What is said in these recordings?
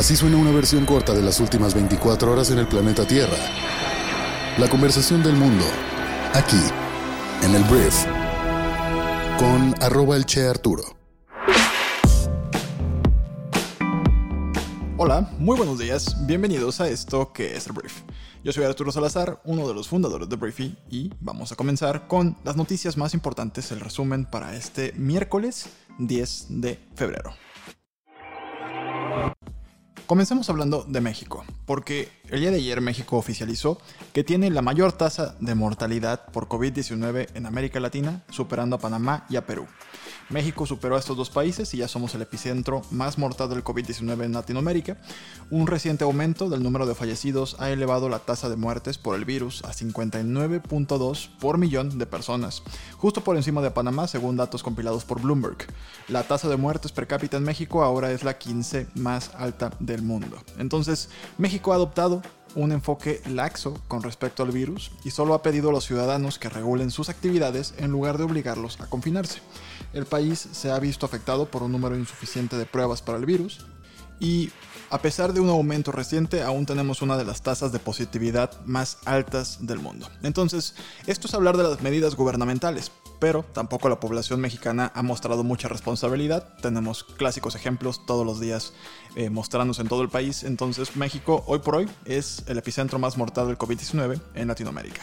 Así suena una versión corta de las últimas 24 horas en el planeta Tierra. La conversación del mundo, aquí, en el Brief, con arroba el Che Arturo. Hola, muy buenos días, bienvenidos a esto que es el Brief. Yo soy Arturo Salazar, uno de los fundadores de Briefy, y vamos a comenzar con las noticias más importantes, el resumen para este miércoles 10 de febrero. Comencemos hablando de México, porque el día de ayer México oficializó que tiene la mayor tasa de mortalidad por COVID-19 en América Latina, superando a Panamá y a Perú. México superó a estos dos países y ya somos el epicentro más mortal del COVID-19 en Latinoamérica. Un reciente aumento del número de fallecidos ha elevado la tasa de muertes por el virus a 59.2 por millón de personas, justo por encima de Panamá según datos compilados por Bloomberg. La tasa de muertes per cápita en México ahora es la 15 más alta del mundo. Entonces, México ha adoptado un enfoque laxo con respecto al virus y solo ha pedido a los ciudadanos que regulen sus actividades en lugar de obligarlos a confinarse. El país se ha visto afectado por un número insuficiente de pruebas para el virus y a pesar de un aumento reciente, aún tenemos una de las tasas de positividad más altas del mundo. Entonces, esto es hablar de las medidas gubernamentales, pero tampoco la población mexicana ha mostrado mucha responsabilidad. Tenemos clásicos ejemplos todos los días eh, mostrándose en todo el país. Entonces, México hoy por hoy es el epicentro más mortal del COVID-19 en Latinoamérica.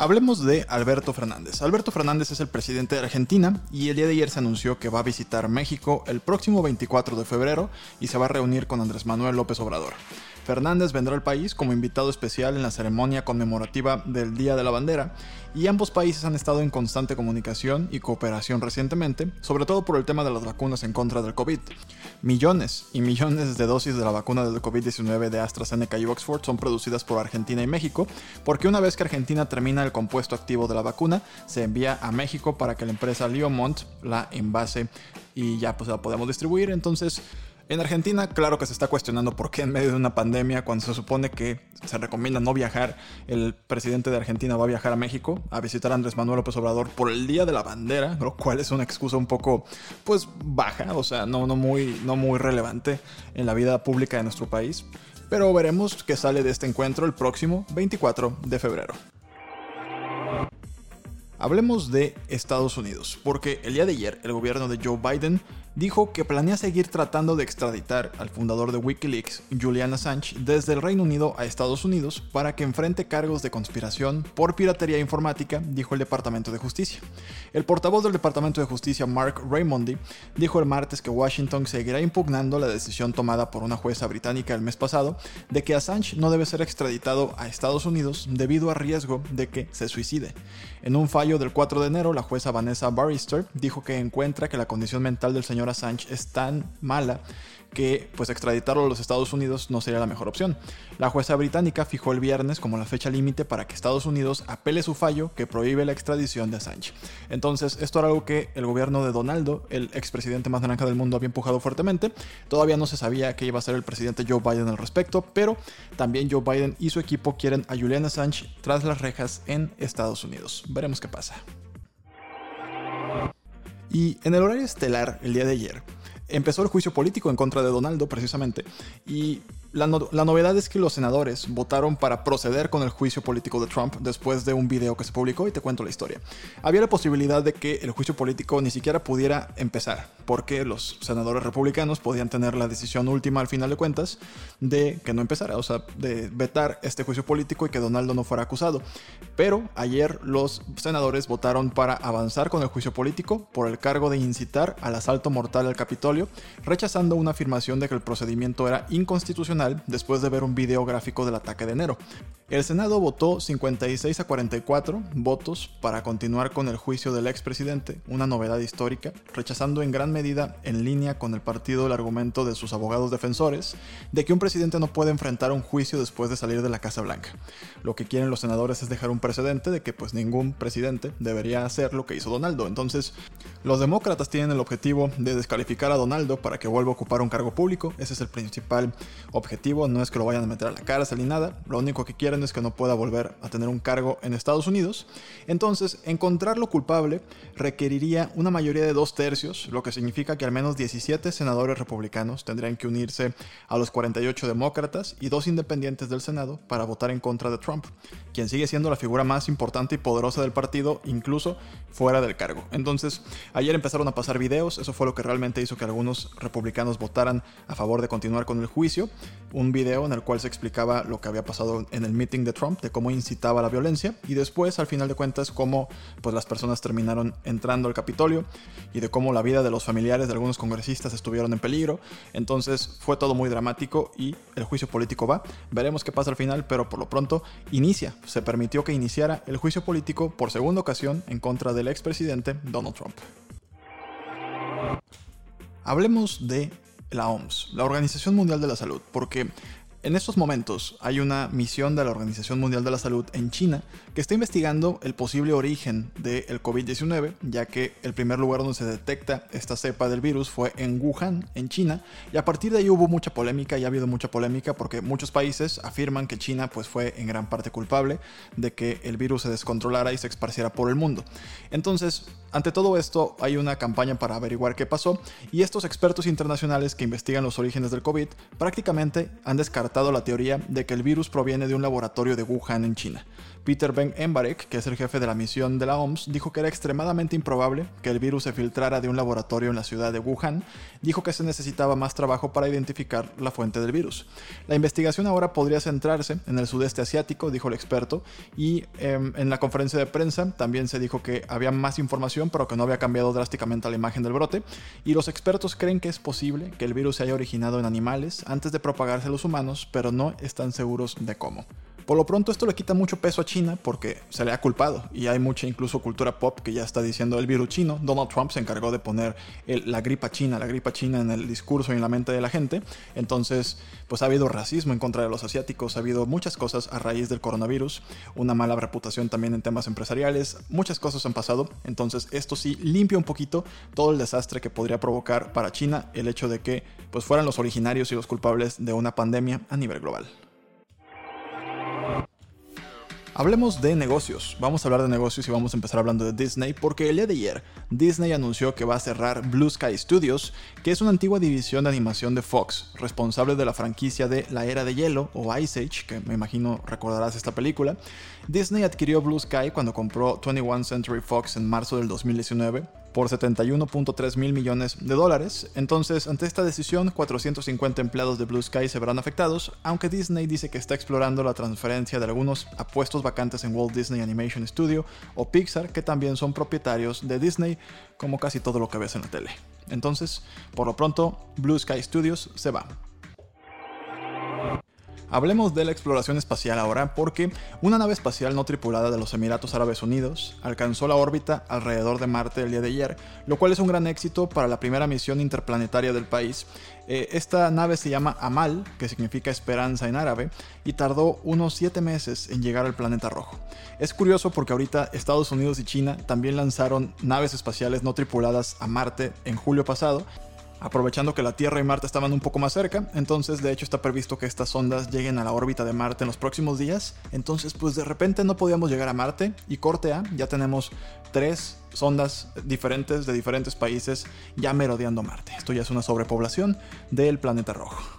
Hablemos de Alberto Fernández. Alberto Fernández es el presidente de Argentina y el día de ayer se anunció que va a visitar México el próximo 24 de febrero y se va a reunir con Andrés Manuel López Obrador. Fernández vendrá al país como invitado especial en la ceremonia conmemorativa del Día de la Bandera y ambos países han estado en constante comunicación y cooperación recientemente, sobre todo por el tema de las vacunas en contra del COVID. Millones y millones de dosis de la vacuna del COVID-19 de AstraZeneca y Oxford son producidas por Argentina y México, porque una vez que Argentina termina el compuesto activo de la vacuna, se envía a México para que la empresa Liomont la envase y ya pues la podemos distribuir. Entonces, en Argentina, claro que se está cuestionando por qué en medio de una pandemia, cuando se supone que se recomienda no viajar, el presidente de Argentina va a viajar a México a visitar a Andrés Manuel López Obrador por el Día de la Bandera, lo cual es una excusa un poco, pues, baja, o sea, no, muy, no muy relevante en la vida pública de nuestro país. Pero veremos qué sale de este encuentro el próximo 24 de febrero. Hablemos de Estados Unidos, porque el día de ayer el gobierno de Joe Biden dijo que planea seguir tratando de extraditar al fundador de Wikileaks, Julian Assange, desde el Reino Unido a Estados Unidos para que enfrente cargos de conspiración por piratería informática, dijo el Departamento de Justicia. El portavoz del Departamento de Justicia, Mark Raimondi, dijo el martes que Washington seguirá impugnando la decisión tomada por una jueza británica el mes pasado de que Assange no debe ser extraditado a Estados Unidos debido a riesgo de que se suicide. En un fallo del 4 de enero, la jueza Vanessa Barrister dijo que encuentra que la condición mental del señor Assange es tan mala que pues extraditarlo a los Estados Unidos no sería la mejor opción. La jueza británica fijó el viernes como la fecha límite para que Estados Unidos apele su fallo que prohíbe la extradición de Assange. Entonces, esto era algo que el gobierno de Donaldo, el expresidente más naranja del mundo, había empujado fuertemente. Todavía no se sabía qué iba a ser el presidente Joe Biden al respecto, pero también Joe Biden y su equipo quieren a Julian Assange tras las rejas en Estados Unidos. Veremos qué pasa. Y en el horario estelar, el día de ayer, empezó el juicio político en contra de Donaldo, precisamente, y la, novedad es que los senadores votaron para proceder con el juicio político de Trump después de un video que se publicó y te cuento la historia. Había la posibilidad de que el juicio político ni siquiera pudiera empezar, porque los senadores republicanos podían tener la decisión última al final de cuentas de que no empezara, o sea, de vetar este juicio político y que Donaldo no fuera acusado. Pero ayer los senadores votaron para avanzar con el juicio político por el cargo de incitar al asalto mortal al Capitolio, rechazando una afirmación de que el procedimiento era inconstitucional después de ver un video gráfico del ataque de enero. El Senado votó 56 a 44 votos para continuar con el juicio del expresidente, una novedad histórica, rechazando en gran medida en línea con el partido el argumento de sus abogados defensores de que un presidente no puede enfrentar un juicio después de salir de la Casa Blanca. Lo que quieren los senadores es dejar un precedente de que pues ningún presidente debería hacer lo que hizo Donaldo. Entonces, los demócratas tienen el objetivo de descalificar a Donaldo para que vuelva a ocupar un cargo público, ese es el principal objetivo no es que lo vayan a meter a la cárcel ni nada, lo único que quieren es que no pueda volver a tener un cargo en Estados Unidos. Entonces, encontrarlo culpable requeriría una mayoría de dos tercios, lo que significa que al menos 17 senadores republicanos tendrían que unirse a los 48 demócratas y dos independientes del Senado para votar en contra de Trump, quien sigue siendo la figura más importante y poderosa del partido, incluso fuera del cargo. Entonces, ayer empezaron a pasar videos, eso fue lo que realmente hizo que algunos republicanos votaran a favor de continuar con el juicio, un video en el cual se explicaba lo que había pasado en el meeting de Trump, de cómo incitaba la violencia, y después, al final de cuentas, cómo pues, las personas terminaron entrando al Capitolio y de cómo la vida de los familiares de algunos congresistas estuvieron en peligro. Entonces fue todo muy dramático y el juicio político va. Veremos qué pasa al final, pero por lo pronto inicia. Se permitió que iniciara el juicio político por segunda ocasión en contra del expresidente Donald Trump. Hablemos de la OMS, la Organización Mundial de la Salud, porque en estos momentos hay una misión de la Organización Mundial de la Salud en China que está investigando el posible origen del COVID-19, ya que el primer lugar donde se detecta esta cepa del virus fue en Wuhan, en China, y a partir de ahí hubo mucha polémica y ha habido mucha polémica porque muchos países afirman que China pues fue en gran parte culpable de que el virus se descontrolara y se esparciera por el mundo. Entonces, ante todo esto hay una campaña para averiguar qué pasó y estos expertos internacionales que investigan los orígenes del COVID prácticamente han descartado la teoría de que el virus proviene de un laboratorio de Wuhan en China. Peter Ben Embarek, que es el jefe de la misión de la OMS, dijo que era extremadamente improbable que el virus se filtrara de un laboratorio en la ciudad de Wuhan. Dijo que se necesitaba más trabajo para identificar la fuente del virus. La investigación ahora podría centrarse en el sudeste asiático, dijo el experto, y em, en la conferencia de prensa también se dijo que había más información, pero que no había cambiado drásticamente la imagen del brote. Y los expertos creen que es posible que el virus se haya originado en animales antes de propagarse a los humanos, pero no están seguros de cómo. Por lo pronto esto le quita mucho peso a China porque se le ha culpado y hay mucha incluso cultura pop que ya está diciendo el virus chino. Donald Trump se encargó de poner la gripa china, la gripa china en el discurso y en la mente de la gente. Entonces, pues ha habido racismo en contra de los asiáticos, ha habido muchas cosas a raíz del coronavirus, una mala reputación también en temas empresariales, muchas cosas han pasado. Entonces esto sí limpia un poquito todo el desastre que podría provocar para China el hecho de que pues fueran los originarios y los culpables de una pandemia a nivel global. Hablemos de negocios. Vamos a hablar de negocios y vamos a empezar hablando de Disney porque el día de ayer Disney anunció que va a cerrar Blue Sky Studios, que es una antigua división de animación de Fox, responsable de la franquicia de La Era de Hielo o Ice Age, que me imagino recordarás esta película. Disney adquirió Blue Sky cuando compró 21 Century Fox en marzo del 2019 por 71.3 mil millones de dólares. Entonces, ante esta decisión, 450 empleados de Blue Sky se verán afectados, aunque Disney dice que está explorando la transferencia de algunos apuestos vacantes en Walt Disney Animation Studio o Pixar, que también son propietarios de Disney, como casi todo lo que ves en la tele. Entonces, por lo pronto, Blue Sky Studios se va. Hablemos de la exploración espacial ahora porque una nave espacial no tripulada de los Emiratos Árabes Unidos alcanzó la órbita alrededor de Marte el día de ayer, lo cual es un gran éxito para la primera misión interplanetaria del país. Eh, esta nave se llama Amal, que significa esperanza en árabe, y tardó unos 7 meses en llegar al planeta rojo. Es curioso porque ahorita Estados Unidos y China también lanzaron naves espaciales no tripuladas a Marte en julio pasado, aprovechando que la Tierra y Marte estaban un poco más cerca, entonces de hecho está previsto que estas sondas lleguen a la órbita de Marte en los próximos días, entonces pues de repente no podíamos llegar a Marte y corte A, ya tenemos tres sondas diferentes de diferentes países ya merodeando Marte. Esto ya es una sobrepoblación del planeta rojo.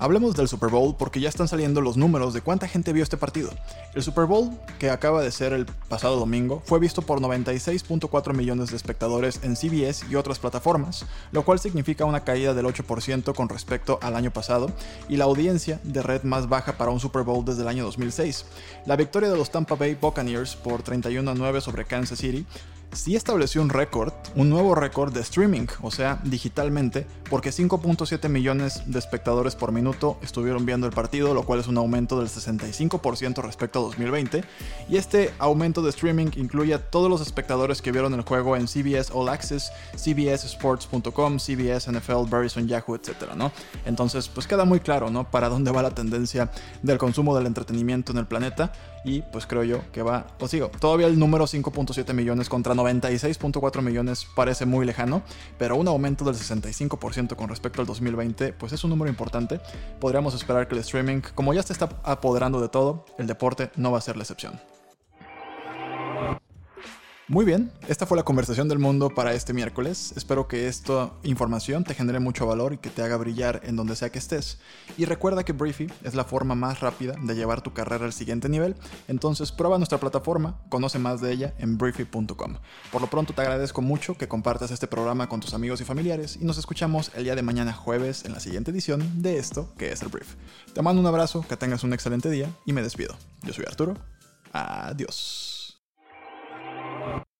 Hablemos del Super Bowl porque ya están saliendo los números de cuánta gente vio este partido. El Super Bowl, que acaba de ser el pasado domingo, fue visto por 96.4 millones de espectadores en CBS y otras plataformas, lo cual significa una caída del 8% con respecto al año pasado y la audiencia de red más baja para un Super Bowl desde el año 2006. La victoria de los Tampa Bay Buccaneers por 31 a 9 sobre Kansas City sí estableció un récord, un nuevo récord de streaming, o sea, digitalmente, porque 5.7 millones de espectadores por minuto estuvieron viendo el partido, lo cual es un aumento del 65% respecto a 2020. Y este aumento de streaming incluye a todos los espectadores que vieron el juego en CBS All Access, CBSSports.com, CBS NFL, Verizon, Yahoo, etc. Entonces, pues queda muy claro, ¿no? Para dónde va la tendencia del consumo del entretenimiento en el planeta y pues creo yo que va, os digo, todavía el número 5.7 millones contra 96.4 millones parece muy lejano, pero un aumento del 65% con respecto al 2020 pues es un número importante. Podríamos esperar que el streaming, como ya se está apoderando de todo, el deporte no va a ser la excepción. Muy bien, esta fue la conversación del mundo para este miércoles. Espero que esta información te genere mucho valor y que te haga brillar en donde sea que estés. Y recuerda que Briefy es la forma más rápida de llevar tu carrera al siguiente nivel, entonces prueba nuestra plataforma, conoce más de ella en briefy.com. Por lo pronto te agradezco mucho que compartas este programa con tus amigos y familiares y nos escuchamos el día de mañana jueves en la siguiente edición de esto que es el Brief. Te mando un abrazo, que tengas un excelente día y me despido. Yo soy Arturo. Adiós.